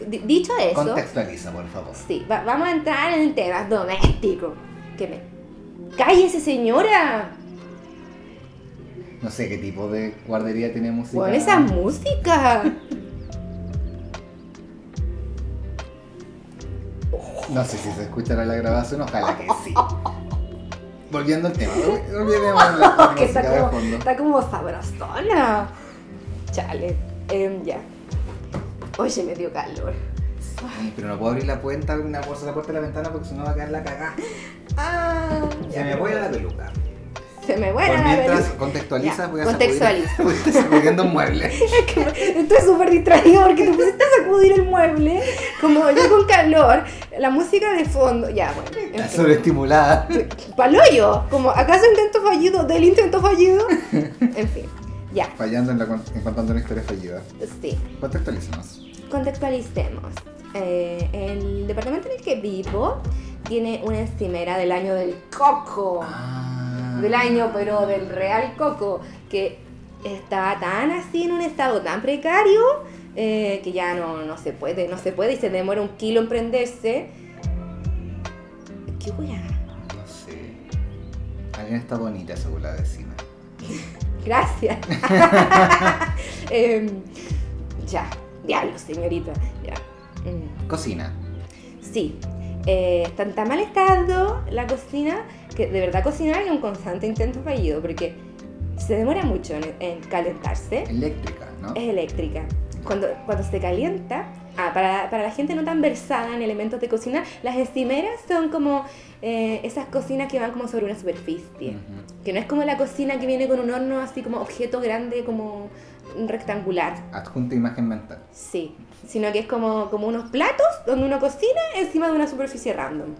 Dicho eso... Contextualiza, por favor. Sí, va- vamos a entrar en temas domésticos. Que me... ¡Cállese, señora! No sé qué tipo de guardería tiene música. Pon esa música. No sé si se escuchará la grabación, ojalá que sí. [LAUGHS] Volviendo al tema, ol- olvidemos la, la [LAUGHS] que música está de como, fondo. está como sabrosona. Chale. Em, ya. Oye, me dio calor. Ay, pero no puedo abrir la puerta, una bolsa la puerta de la ventana porque si no va a quedar la cagada. Ah, Se me vuela la peluca. Se me vuela la peluca. contextualizas, Ya, voy a contextualiza. [LAUGHS] sacudir, voy sacudiendo un mueble. [LAUGHS] Es que Estoy súper distraído porque te pusiste a sacudir el mueble. Como yo con calor. La música de fondo. Ya, bueno. en Está fin. sobreestimulada. Paloyo. Como, ¿acaso intento fallido del intento fallido? [LAUGHS] En fin. Ya. Fallando en, la, en contando una historia fallida. Sí. Contextualízanos. Contextualicemos. Eh, el departamento en el que vivo tiene una encimera del año del coco. Ah. Del año, pero del real coco. Que está tan así en un estado tan precario eh, que ya no, no se puede, no se puede y se demora un kilo en prenderse. ¿Qué weá? No sé. Alguien está bonita según la vecina. Gracias. [LAUGHS] Em, ya, diablo, señorita. Ya. Mm. Cocina. Sí, eh, está en tan mal estado la cocina que de verdad cocinar es un constante intento fallido porque se demora mucho en, en calentarse. Eléctrica, ¿no? Es eléctrica. Cuando, cuando se calienta, ah, para, para la gente no tan versada en elementos de cocina, las encimeras son como eh, esas cocinas que van como sobre una superficie. Ujú. Que no es como la cocina que viene con un horno así como objeto grande, como rectangular. Adjunta imagen mental. Sí, sino que es como, como unos platos donde uno cocina encima de una superficie random.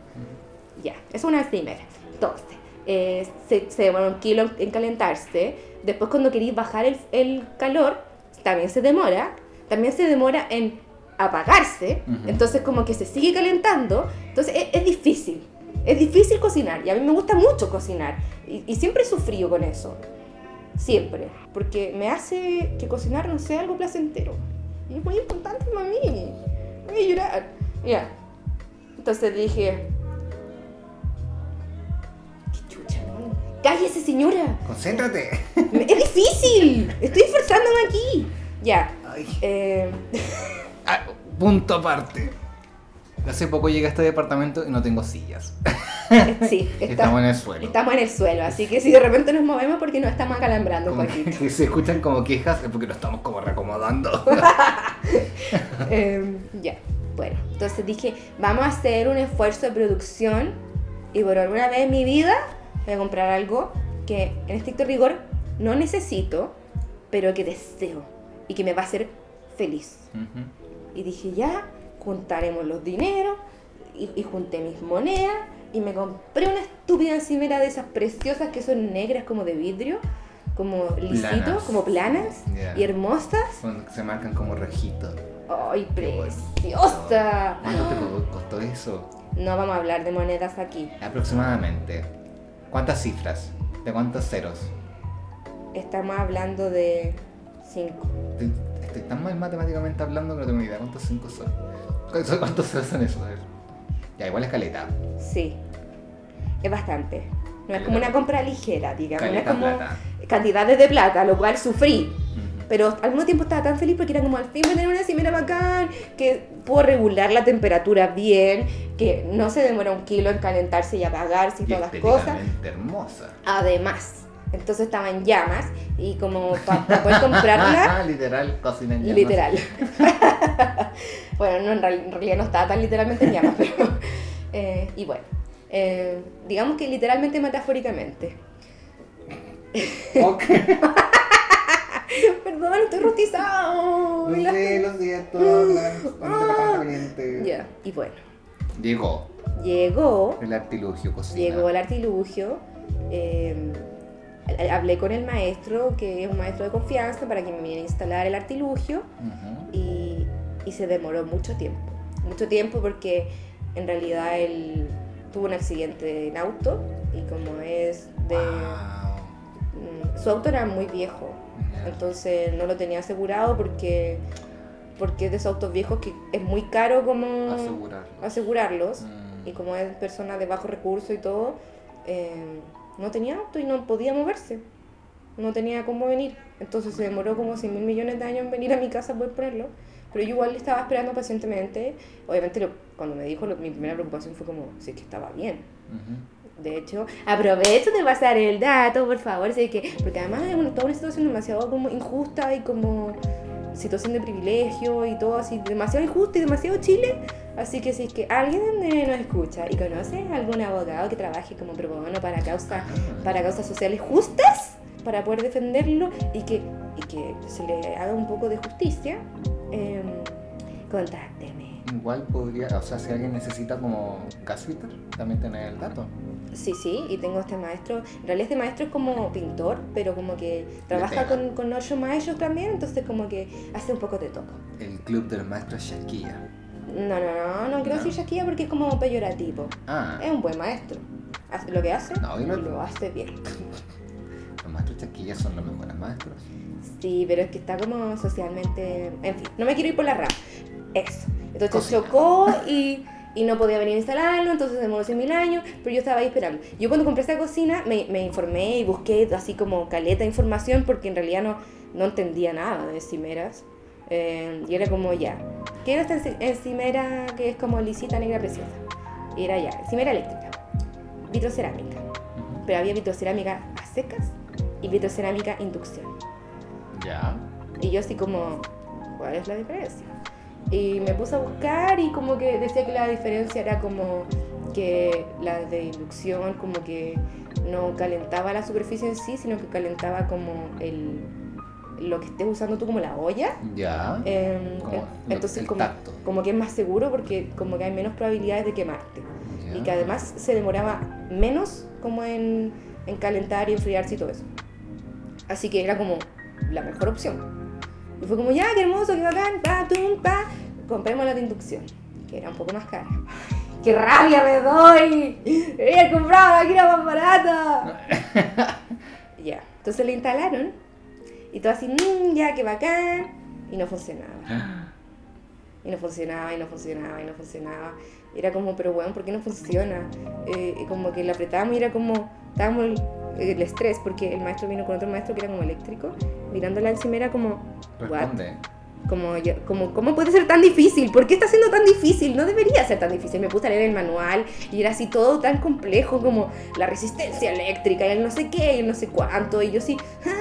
Ya, es una encimera. Entonces, eh, se, se demora un kilo en calentarse. Después, cuando queréis bajar el, el calor, también se demora, también se demora en apagarse, entonces como que se sigue calentando, entonces es, es difícil, es difícil cocinar y a mí me gusta mucho cocinar y, y siempre he sufrido con eso, siempre, porque me hace que cocinar no sea algo placentero y es muy importante para mí, voy a llorar, ya, entonces dije, qué chucha, ¿no? cállese señora, Concéntrate. es difícil, estoy esforzándome aquí, ya, Ay. eh, [LAUGHS] Ah, punto aparte. Hace poco llegué a este departamento y no tengo sillas. [LAUGHS] sí, está- Estamos en el suelo. Estamos en el suelo, así que si de repente nos movemos porque nos estamos acalambrando un poquito. que se escuchan como quejas es porque nos estamos como reacomodando. [LAUGHS] Eh, ya, bueno, entonces dije, vamos a hacer un esfuerzo de producción y por alguna vez en mi vida voy a comprar algo que en estricto rigor no necesito, pero que deseo y que me va a hacer feliz. Ujú. Y dije, ya, juntaremos los dineros. Y, junté mis monedas. Y me compré una estúpida encimera de esas preciosas que son negras como de vidrio como lisitos, como planas y hermosas. se marcan como rejitos. ¡Ay, preciosa! ¿Cuánto te costó eso? No vamos a hablar de monedas aquí. Aproximadamente. ¿Cuántas cifras? ¿De cuántos ceros? Estamos hablando de cinco estoy tan mal matemáticamente hablando que no tengo ni idea cuántos cinco son. ¿Cuántos- ¿Cuántos ceros son esos? A ver. Ya, igual es caleta. Sí. Es bastante. No es como una compra ligera, digamos. No es Caleta como plata. cantidades de plata, lo cual sufrí. Pero al mismo tiempo estaba tan feliz porque era como al fin voy a tener una encimera bacán, que puedo regular la temperatura bien, que no se demora un kilo en calentarse y apagarse y Y todas las cosas. hermosa. Además, entonces estaba en llamas y como para poder comprarla, [LAUGHS] Literal, cocina en llamas. literal. [LAUGHS] bueno, no, en, real- en realidad no estaba tan literalmente en llamas, [LAUGHS] pero... eh, y bueno, eh, digamos que literalmente metafóricamente. Ok. Perdón, estoy rostizado. Lo sé, lo siento. Caliente. Ya, y bueno, Llegó llegó, el artilugio cocina. llegó el artilugio. eh, hablé con el maestro, que es un maestro de confianza, para que me viniera a instalar el artilugio. Y, y se demoró mucho tiempo. Mucho tiempo porque en realidad él tuvo un accidente en auto y como es de... Wow. Su auto era muy viejo, entonces no lo tenía asegurado porque, porque es de esos autos viejos que es muy caro como Asegurar. asegurarlos Mm. y como es persona de bajo recurso y todo, eh, no tenía auto y no podía moverse. No tenía cómo venir. Entonces se demoró como 100 mil millones de años en venir a mi casa a poder ponerlo. Pero yo igual le estaba esperando pacientemente. Obviamente lo- cuando me dijo, lo- mi primera preocupación fue como si es que estaba bien. Ujú. De hecho, aprovecho de pasar el dato, por favor. Sé que, porque además es una, toda una situación demasiado como injusta y como situación de privilegio y todo así, demasiado injusto y demasiado chile. Así que si es que alguien eh, nos escucha y conoce a algún abogado que trabaje como pro bono para, causa, para causas sociales justas, para poder defenderlo y que, y que se le haga un poco de justicia, eh, contácteme. Igual podría, o sea, si alguien necesita como gasfitter, también tener el dato. Sí, sí, y tengo este maestro. En realidad este maestro es como pintor, pero como que trabaja con, con ocho maestros también, entonces como que hace un poco de toco. El club del maestro Shakia. No, no, no, no quiero No. decir Shakira porque es como peyorativo. Ah, Es un buen maestro. Hace lo que hace, No, no- lo hace bien. [LAUGHS] los maestros Shakia son los mejores maestros. Sí, pero es que está como socialmente... En fin, no me quiero ir por la rama. Eso. Entonces Cocina. chocó y, y no podía venir a instalarlo, entonces demoró 100 mil años, pero yo estaba ahí esperando. Yo cuando compré esta cocina me, me informé y busqué así como caleta de información porque en realidad no, no entendía nada de cimeras. Eh, y era como ya, ¿qué era esta enci- encimera que es como lisita negra preciosa? Era ya, encimera eléctrica, vitrocerámica, pero había vitrocerámica a secas y vitrocerámica inducción. Ya. Y yo así como, ¿cuál es la diferencia? Y me puse a buscar y como que decía que la diferencia era como que la de inducción como que no calentaba la superficie en sí, sino que calentaba como el, lo que estés usando tú como la olla. Ya. Em, Como lo- entonces el como, que es más seguro porque como que hay menos probabilidades de quemarte. Ya. Y que además se demoraba menos como en, en calentar y enfriarse y todo eso. Así que era como la mejor opción. Y fue como, ya, qué hermoso, qué bacán, pa, tum, pa. Compremos la de inducción, que era un poco más cara. [LAUGHS] ¡Qué rabia me doy! ¡He comprado la era más barata! [LAUGHS] ya, entonces le instalaron y todo así, mmm, ya, qué bacán. Y no funcionaba. Y no funcionaba, y no funcionaba, y no funcionaba. Era como, pero bueno, ¿por qué no funciona? Eh, y como que le apretábamos y era como, estábamos el, el estrés, porque el maestro vino con otro maestro que era como eléctrico, mirándola encima era como, what? Responde. Como, yo- como, ¿cómo puede ser tan difícil? ¿Por qué está siendo tan difícil? No debería ser tan difícil. Me puse a leer el manual y era así todo tan complejo como la resistencia eléctrica y el no sé qué y el no sé cuánto. Y yo así, ah,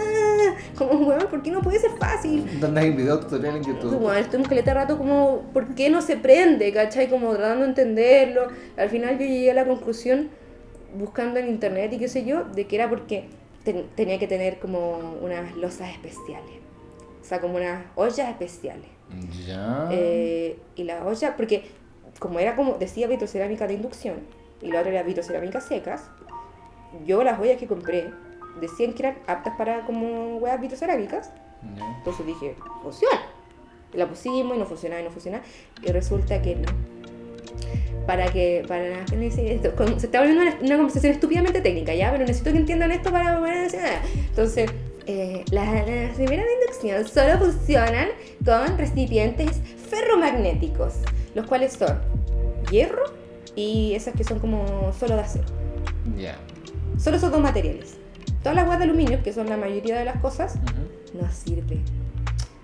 [LAUGHS] como, weón, ¿por qué no puede ser fácil? ¿Dónde hay un video tutorial en YouTube? Bueno, estoy un caleta rato como, ¿por qué no se prende? ¿Cachai? Como tratando de entenderlo. Al final yo llegué a la conclusión, buscando en internet y qué sé yo, de que era porque ten- tenía que tener como unas losas especiales. O sea, como unas ollas especiales. Ya. Eh, y la olla, porque como era como, decía vitrocerámica de inducción, y la otra era vitrocerámica secas, yo las ollas que compré decían que eran aptas para como huevas vitrocerámicas, Ya. entonces dije, funciona. La pusimos y no funcionaba y no funcionaba. Y resulta que no. Para que, para, esto, como- se está volviendo una, una conversación estúpidamente técnica, ¿ya? Pero necesito que entiendan esto para poder decir nada. Entonces, eh, las, las primeras de inducción solo funcionan con recipientes ferromagnéticos, los cuales son hierro y esas que son como solo de acero. Ya. Solo esos dos materiales. Todas las guas de aluminio, que son la mayoría de las cosas, no sirve.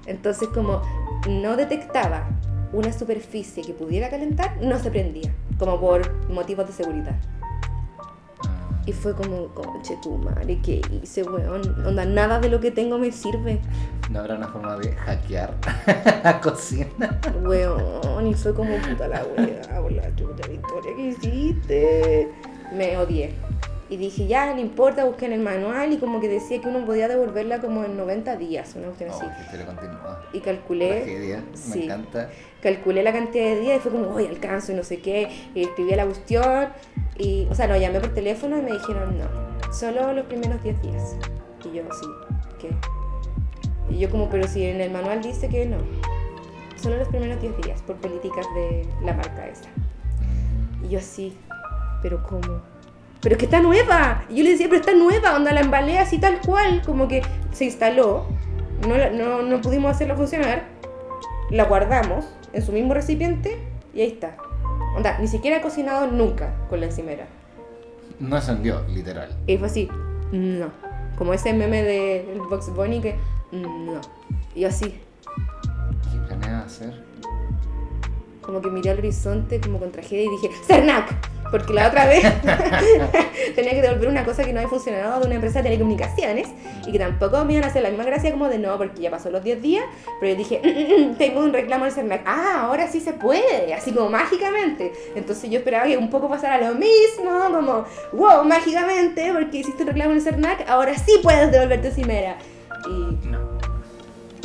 Entonces, como no detectaba una superficie que pudiera calentar, no se prendía, como por motivos de seguridad. Ah. Y fue como, conche tu madre, ¿qué hice, weón? Onda, nada de lo que tengo me sirve, ¿No habrá una forma de hackear [LAUGHS] la cocina? weón. Y fue como, puta la weá, la chuta Victoria, ¿qué hiciste? Me odié. Y dije, ya, no importa, busqué en el manual y como que decía que uno podía devolverla como en 90 días, una cuestión así. Oh, continúa. Y calculé... Tragedia. sí. Me encanta. calculé la cantidad de días y fue como, oye, alcanzo y no sé qué. Y escribí la cuestión. Y, o sea, no, llamé por teléfono y me dijeron, no, solo los primeros 10 días. Y yo, sí, ¿qué? Y yo como, pero si en el manual dice que no. Solo los primeros 10 días, por políticas de la marca esa. Y yo así, pero ¿cómo? Pero es que está nueva. Y yo le decía, pero está nueva, onda, la embalé así tal cual, como que se instaló, no, no, no pudimos hacerla funcionar, la guardamos en su mismo recipiente y ahí está. Onda, ni siquiera he cocinado nunca con la encimera. No ascendió, literal. Y fue así, no. Como ese meme de el Box Bunny que, no. Y yo así, ¿Qué planeas hacer? como que miré al horizonte como con tragedia y dije, ¡Cernac! Porque la otra vez [LAUGHS] tenía que devolver una cosa que no había funcionado de una empresa de telecomunicaciones y que tampoco me iban a hacer la misma gracia como de no, porque ya pasó los 10 días, pero yo dije, "Mm, mm, mm, tengo un reclamo del Cernac. Ah, ahora sí se puede, así como mágicamente. Entonces yo esperaba que un poco pasara lo mismo, como, wow, mágicamente, porque hiciste un reclamo en el Cernac, ahora sí puedes devolver tu cimera. Y No.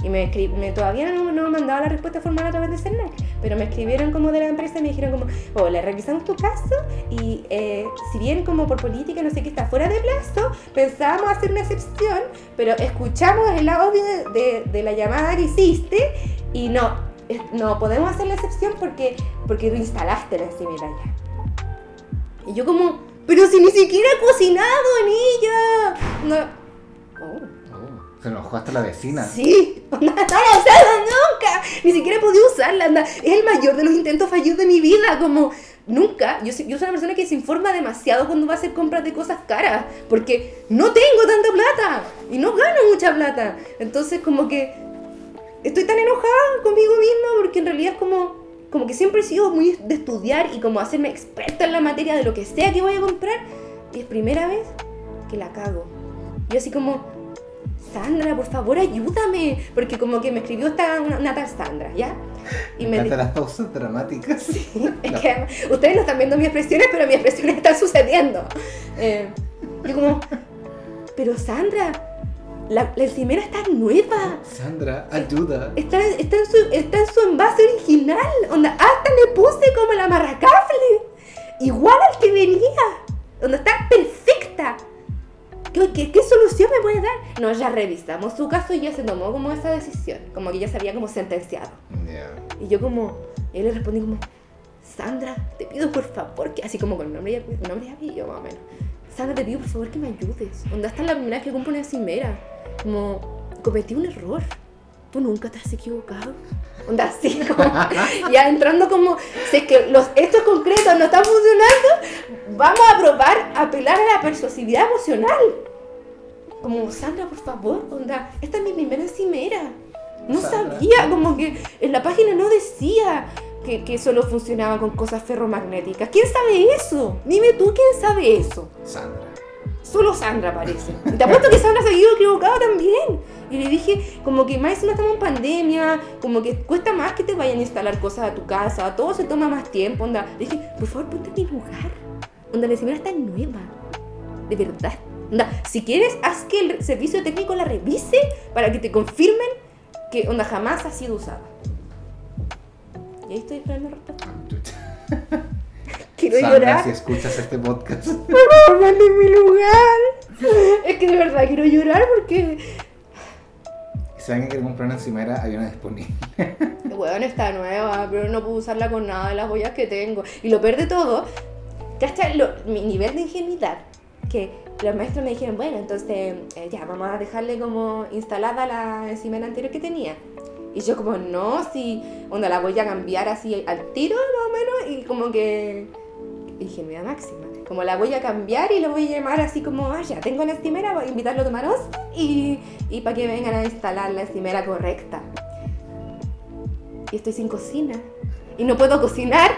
Y me, me todavía no, no dado la respuesta formal a través de CERNAC, pero me escribieron como de la empresa y me dijeron como, hola, revisamos tu caso y eh, si bien como por política no sé qué está fuera de plazo, pensábamos hacer una excepción, pero escuchamos el audio de, la llamada que hiciste y no, no podemos hacer la excepción porque, porque tú instalaste la ya. Y yo como, pero si ni siquiera he cocinado ella. No. Se enojó hasta la vecina. Sí, [LAUGHS] onda, no la he nunca. Ni siquiera he podido usarla. Anda. Es el mayor de los intentos fallidos de mi vida. Como nunca. Yo, yo soy una persona que se informa demasiado cuando va a hacer compras de cosas caras. Porque no tengo tanta plata. Y no gano mucha plata. Entonces, como que estoy tan enojada conmigo misma porque en realidad es como. Como que siempre he sido muy de estudiar y como hacerme experta en la materia de lo que sea que voy a comprar. Y es primera vez que la cago. Yo así como, Sandra, por favor, ayúdame. Porque como que me escribió esta, una, una tal Sandra, ¿ya? Y Me me las pausas dramáticas. es [LAUGHS] que ustedes no están viendo mis expresiones, pero mis expresiones están sucediendo. Eh, yo como, pero Sandra, la, la encimera está nueva. Sandra, ayuda. Está, está, en su, está en su envase original. Onda, hasta le puse como el amarracable. Igual al que venía. Onda, está perfecta. ¿Qué, qué, qué solución me puede dar? no, ya revisamos su caso y ya se tomó como esa decisión, como que ya se había como sentenciado. Ya. Y yo como, él le respondí como, Sandra, te pido por favor, que así como con nombre y, api- nombre y apellido más o menos. Sandra, te pido por favor que me ayudes. Onda, esta es la primera vez que compro una cimera. Como, cometí un error. Tú nunca te has equivocado. [LAUGHS] Onda, así como, ya entrando como, si es que los hechos concretos no están funcionando, vamos a probar a apelar a la persuasividad emocional. Como, Sandra, por favor, onda, esta es mi primera encimera. No Sandra. sabía, como que en la página no decía que, que solo funcionaba con cosas ferromagnéticas. ¿Quién sabe eso? Dime tú quién sabe eso. Sandra. Solo Sandra parece. Y te apuesto que Sandra se había equivocado también. Y le dije, como que más encima estamos en pandemia, como que cuesta más que te vayan a instalar cosas a tu casa, todo se toma más tiempo, onda. Dije, por favor, ponte mi lugar. Onda, la encimera está nueva. De verdad. Onda, si quieres, haz que el servicio técnico la revise para que te confirmen que onda jamás ha sido usada. Y ahí estoy esperando respuesta. [LAUGHS] Quiero Sandra, llorar. si escuchas este podcast. [LAUGHS] Por favor, en mi lugar. Es que de verdad quiero llorar porque Si alguien quiere comprar una encimera, hay una disponible. [LAUGHS] Bueno, está nueva, pero no puedo usarla con nada de las joyas que tengo. Y lo peor de todo, ¿cachai? Lo- mi nivel de ingenuidad, que los maestros me dijeron, bueno, entonces eh, ya, vamos a dejarle como instalada la encimera anterior que tenía. Y yo como, no, si, onda, la voy a cambiar así al tiro, más o menos, y como que, ingenuidad máxima. Como la voy a cambiar y lo voy a llamar así como, ah, ya, tengo la encimera, voy a invitarlo a tomar once y, y para que vengan a instalar la encimera correcta y estoy sin cocina. Y no puedo cocinar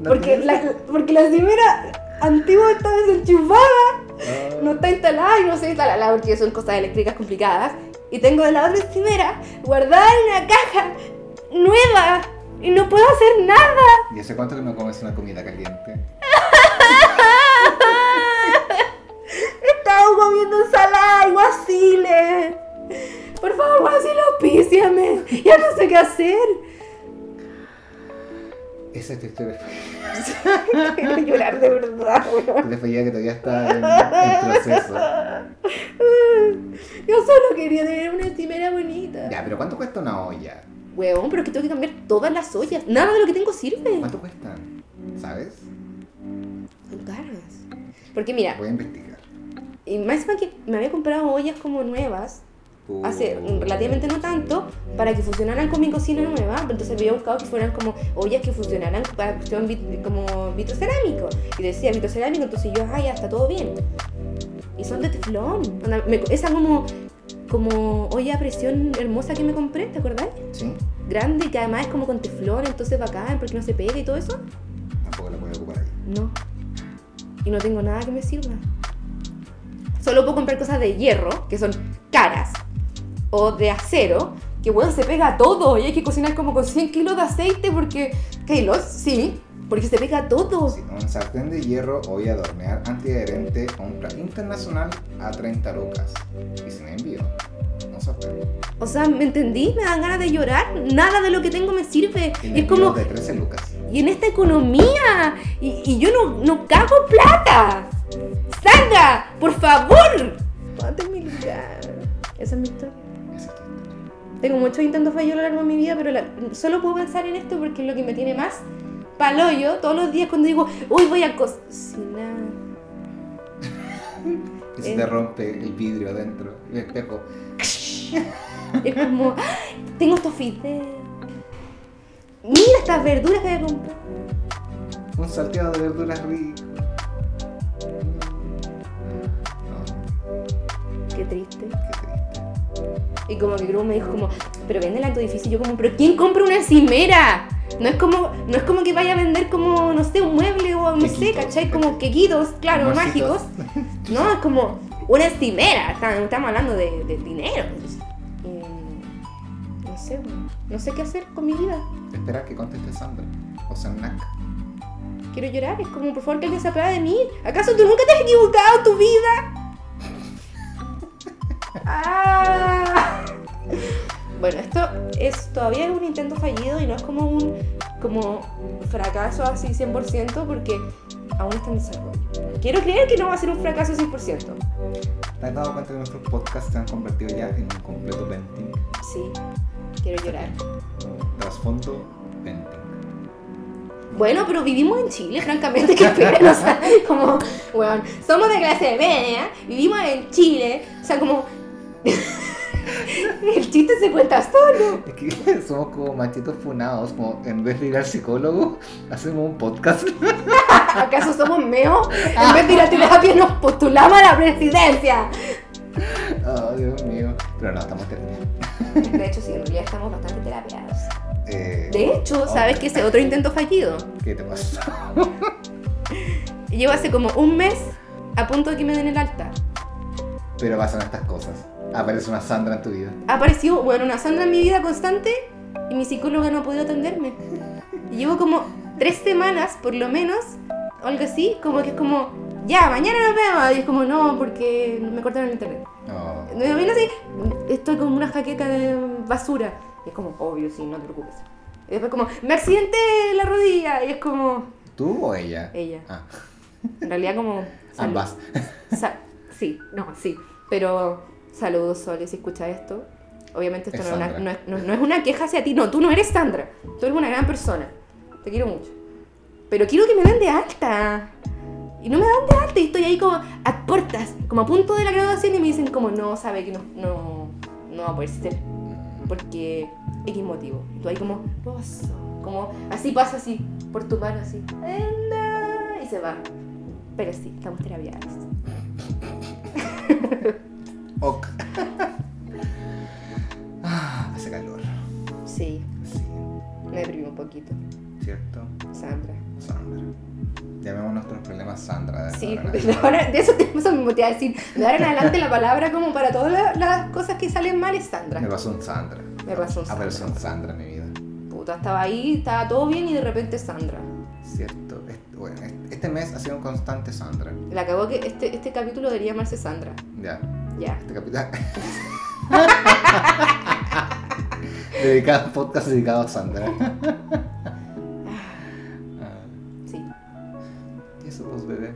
No porque, la, porque la encimera antigua está desenchufada, Ah. no está instalada y no sé instalarla porque son cosas eléctricas complicadas. Y tengo la otra encimera guardada en una caja nueva y no puedo hacer nada. ¿Y hace cuánto que no comes una comida caliente? [LAUGHS] He estado comiendo ensalada y guasile. Por favor, guasile, auspíciame. Ya no sé qué hacer. Esa es tu historia. [LAUGHS] Quiero llorar de verdad, weón. Te fallaba que todavía está en, en proceso. [LAUGHS] Yo solo quería tener una encimera bonita. Ya, pero ¿cuánto cuesta una olla? Weón, pero es que tengo que cambiar todas las ollas. Nada de lo que tengo sirve. ¿Cuánto cuestan? ¿Sabes? Son caras. Porque mira, Voy a investigar. y más que me había comprado ollas como nuevas, hace relativamente no tanto, para que funcionaran con mi cocina nueva. Entonces había buscado que fueran como ollas que funcionaran para cuestión vit- como vitrocerámico. Y decía vitrocerámico, entonces yo, ah, ya está todo bien. Y son de teflón. Esa como, como olla a presión hermosa que me compré, ¿te acordás? ¿Sí? grande que además es como con teflón, entonces bacán, porque no se pega y todo eso. Tampoco la puedo ocupar ahí. No. Y no tengo nada que me sirva. Solo puedo comprar cosas de hierro, que son caras, o de acero, que bueno, se pega todo y hay que cocinar como con 100 kilos de aceite porque... ¿Kilos? Sí, porque se pega todo. Sí, un sartén de hierro, olla de hornear antiadherente, compra internacional a 30 lucas. Y sin envío. Un sartén. O sea, ¿me entendí? Me dan ganas de llorar. Nada de lo que tengo me sirve. Y es como... de 13 lucas. Y en esta economía. Y, y yo no, no cago plata. Sandra, por favor. Ponte en mi lugar. Esa es mi historia. Esa es tu historia. Tengo muchos intentos fallidos a lo largo de mi vida, pero la- solo puedo pensar en esto porque es lo que me tiene más paloyo todos los días cuando digo, uy, voy a cocinar. Y se te rompe el vidrio adentro, el espejo. Es como, "Ay, tengo estos fideos. Mira estas verduras que voy a comprar. Un salteado de verduras rico. No, Qué triste. qué triste. Y como que Gru me dijo como, pero vende el acto difícil. Yo como, pero ¿quién compra una encimera? No es como, no es como que vaya a vender como, no sé, un mueble o no sé, ¿cachai? Como quequitos, claro, mágicos. [LAUGHS] No, es como una encimera. Estamos hablando de, de dinero. Y no sé, no sé qué hacer con mi vida. Espera que conteste Sandra. O Sanak. Quiero llorar, es como, por favor, que alguien se apiade de mí. ¿Acaso tú nunca te has equivocado en tu vida? [LAUGHS] Ah. Bueno, esto es todavía es un intento fallido y no es como un como fracaso así 100% porque aún está en desarrollo. Quiero creer que no va a ser un fracaso 100%. ¿Te has dado cuenta que nuestros podcasts se han convertido ya en un completo venting? Sí, quiero llorar. Trasfondo venting. Bueno, pero vivimos en Chile, francamente, que esperan, o sea, [LAUGHS] como, bueno, somos de clase media, vivimos en Chile, o sea, como, [LAUGHS] [LAUGHS] el chiste se cuenta solo. Es que [LAUGHS] somos como machitos funados, como en vez de ir al psicólogo, [LAUGHS] hacemos un podcast. ¿Acaso somos meo? En vez de ir a terapia nos postulamos a la presidencia. Oh, Dios mío. Pero no, estamos terminando. De hecho, sí, en realidad estamos bastante terapiados. Eh, De hecho, ¿sabes que ese otro intento fallido? ¿Qué te pasa? Llevo hace como un mes a punto de que me den el alta. Pero pasan estas cosas. Aparece una Sandra en tu vida. Apareció, bueno, una Sandra en mi vida constante y mi psicóloga no ha podido atenderme. Y llevo como tres semanas, por lo menos, o algo así, como que es como, ya, mañana nos vemos. Y es como, no, porque me cortaron el internet. No. Me viene así, estoy como una jaqueca de basura. Y es como, obvio, sí, no te preocupes. Y después como, me accidenté la rodilla. Y es como, ¿Tú o ella? ella. Ah, En realidad como... ambas. Sa- sí, no, sí. Pero saludos, Sole, si escuchas esto. Obviamente esto Es no es, una, Sandra. no, es, no- no es una queja hacia ti. No, tú no eres Sandra. Tú eres una gran persona. Te quiero mucho. Pero quiero que me den de alta. Y no me dan de alta. Y estoy ahí como a cortas, como a punto de la graduación. Y me dicen como, no, sabe que no, no, no va a poder ser. Porque X motivo. Y tú ahí como, "Pozo". Como, así pasa así, por tu mano así. Anda, Y se va. Pero sí, estamos terapiados. [LAUGHS] Ok. [LAUGHS] Ah, hace calor. Sí, Sí, me deprimí un poquito. ¿cierto? Sandra. Sandra. Llamemos nuestros problemas Sandra. de Sí, de, ahora- de eso, te- eso mismo te iba a decir. De ahora en adelante la palabra como para todas la- las cosas que salen mal es Sandra. Me pasó un Sandra. Me pasó un Apareció Sandra. un Sandra en mi vida. Puta, estaba ahí, estaba todo bien y de repente Sandra. ¿Cierto? Este, bueno, este mes ha sido un constante Sandra. La acabó que este, este capítulo debería llamarse Sandra. Ya. Ya. [LAUGHS] Dedicado, podcast dedicado a Sandra. Ah, Sí. ¿Y eso, pues, bebé?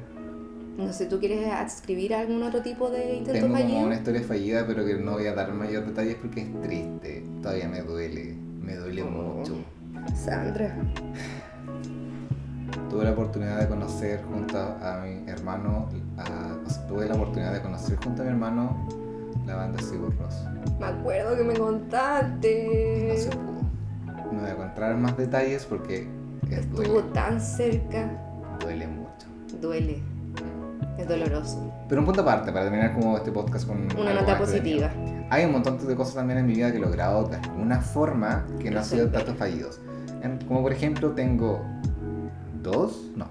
No sé, ¿tú quieres adscribir algún otro tipo de intento Tengo fallido? una historia fallida, pero que no voy a dar mayor detalles porque es triste. Todavía me duele. Me duele Oh. mucho. Sandra. Tuve la oportunidad de conocer junto a mi hermano, a- o sea, tuve la oportunidad de conocer junto a mi hermano la banda Sigur Rós. Me acuerdo que me Y no contaste. se pudo. No voy a contar más detalles porque es Estuvo duele, tan cerca. duele mucho. Duele. Es doloroso. Pero un punto aparte, para terminar como este podcast con Una nota positiva. Hay un montón de cosas también en mi vida que he logrado de alguna forma que no han sido tantos fallidos. Como por ejemplo tengo dos, no,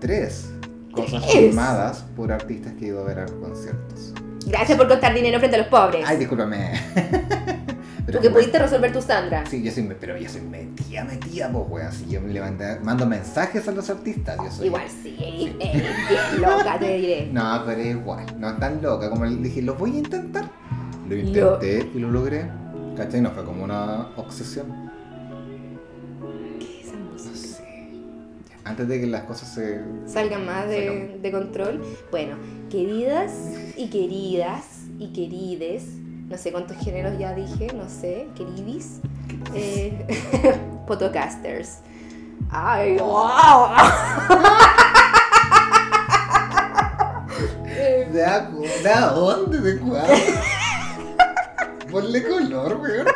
tres cosas ¿Tres? firmadas por artistas que he ido a ver a conciertos. Gracias por contar dinero frente a los pobres. Ay, discúlpame. [LAUGHS] Pero Porque pudiste resolver tu Sandra. Sí, yo soy, pero yo soy metida, metida, pues, weón. Si yo le mando mensajes a los artistas, yo soy. Igual sí, bien loca, te diré. [LAUGHS] No, pero es igual, no es tan loca. Como le dije, lo voy a intentar. Lo intenté y lo logré. ¿Cachai? No fue como una obsesión. Antes de que las cosas se. Salgan más de, de control. Bueno, queridas y queridas y querides, no sé cuántos géneros ya dije, no sé, queridis, eh, [LAUGHS] podcasters. ¡Ay, wow! Eh, [LAUGHS] ¿De, a- ¿De a dónde? ¿De cuál? [LAUGHS] Ponle color, weón.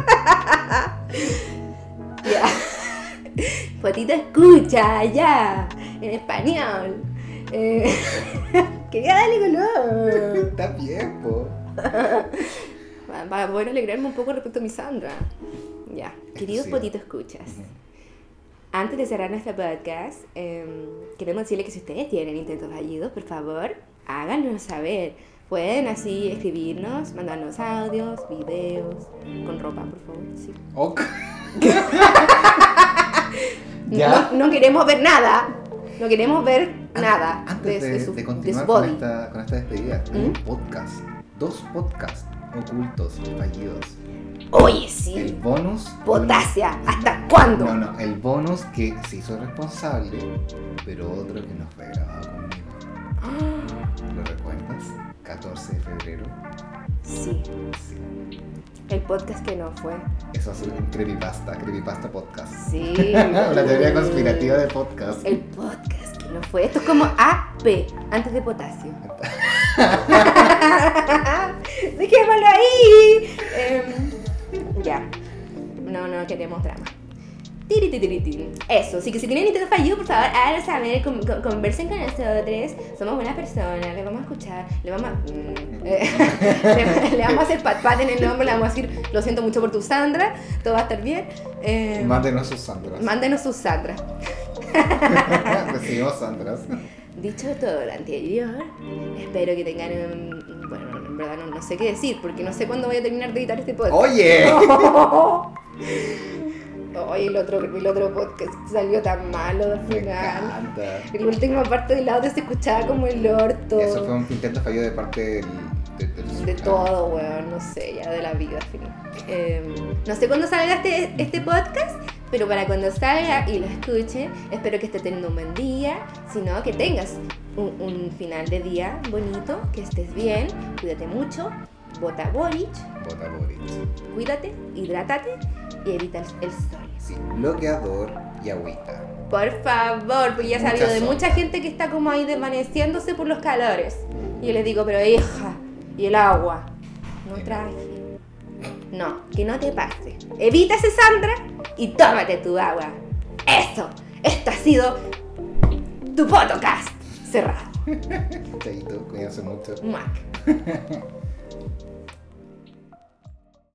Ya. Potito escucha, ya. En español. Eh, [LAUGHS] quería darle color. Está bien, po. Va- Va a poder alegrarme un poco respecto a mi Sandra. Ya. Queridos sí. Potito Escuchas. Antes de cerrar nuestro podcast, em, queremos decirle que si ustedes tienen intentos fallidos, por favor, háganos saber. Pueden así escribirnos, mandarnos audios, videos, con ropa, por favor. Sí. Ok. [LAUGHS] No, ¿Ya? no queremos ver nada. No queremos ver An- nada Antes de, de, su, de de continuar con esta, con esta despedida, hay ¿Mm? un podcast, dos podcasts ocultos, fallidos, Oye, El sí. bonus. de una- Potasia. ¿Hasta cuándo? No, no, el bonus que se hizo responsable, pero otro que no fue grabado conmigo. [GASPS] ¿Lo recuerdas? 14 de febrero. Sí, Sí. El podcast que no fue. Eso es un creepypasta, creepypasta podcast. Sí. [LAUGHS] La teoría conspirativa de podcast. El podcast que no fue. Esto es como AP, antes de potasio. [LAUGHS] Dejémoslo ahí. Em, ya. No, no queremos drama. Eso, así que si tienen Nintendo Fallu, por favor, háganlo saber, con- con- conversen con nosotros. Somos buenas personas, le vamos a escuchar, le vamos a. mm, eh, [LAUGHS] le, le vamos a hacer pat pat en el hombro, le vamos a decir, lo siento mucho por tu Sandra, todo va a estar bien. Eh, Mándenos sus Sandras. mándenos sus Sandra. [LAUGHS] Recibimos Sandras. Dicho todo lo anterior, espero que tengan un... Bueno, en verdad no, no sé qué decir, porque no sé cuándo voy a terminar de editar este podcast. ¡Oye! [LAUGHS] Oye, el otro, el otro podcast salió tan malo al Me final. encanta. La última parte del audio se escuchaba como el orto. Eso fue un intento fallido de parte del. de- del- De todo, weón, no sé, ya de la vida, fin. Eh, no sé cuándo salga este, este podcast, pero para cuando salga y lo escuchen, espero que estés teniendo un buen día, sino que tengas un, un final de día bonito, que estés bien, cuídate mucho, bota Boric, Bota Boric. cuídate, hidrátate y evita el, el sol. Sí, bloqueador y agüita. Por favor, porque ya he sabido de mucha gente que está como ahí desvaneciéndose por los calores. Y yo les digo, pero hija, ¿y el agua? No traje. No, que no te pase. Evita ese Sandra y tómate tu agua. Eso, esto ha sido tu podcast cerrado. [LAUGHS] Chaito, cuídense mucho. Muac. [LAUGHS]